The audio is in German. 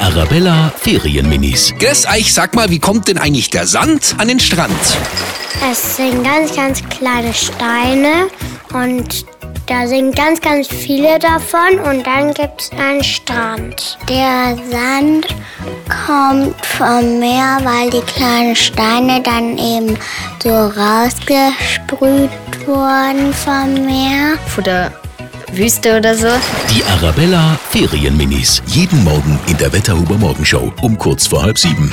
Arabella Ferienminis. Grüß euch, sag mal, wie kommt denn eigentlich der Sand an den Strand? Es sind ganz, ganz kleine Steine und da sind ganz, ganz viele davon und dann gibt es einen Strand. Der Sand kommt vom Meer, weil die kleinen Steine dann eben so rausgesprüht wurden vom Meer. Von der Wüste oder so. Die Arabella Ferienminis. Jeden Morgen in der Wetterhuber Morgenshow um kurz vor halb sieben.